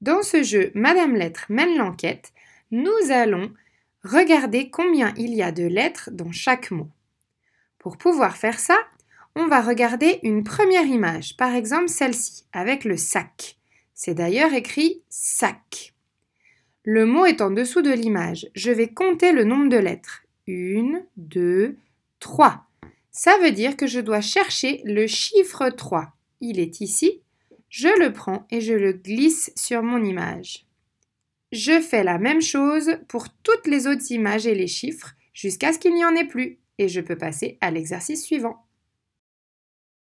Dans ce jeu Madame Lettre mène l'enquête, nous allons regarder combien il y a de lettres dans chaque mot. Pour pouvoir faire ça, on va regarder une première image, par exemple celle-ci, avec le sac. C'est d'ailleurs écrit sac. Le mot est en dessous de l'image. Je vais compter le nombre de lettres. Une, deux, trois. Ça veut dire que je dois chercher le chiffre 3. Il est ici. Je le prends et je le glisse sur mon image. Je fais la même chose pour toutes les autres images et les chiffres jusqu'à ce qu'il n'y en ait plus et je peux passer à l'exercice suivant.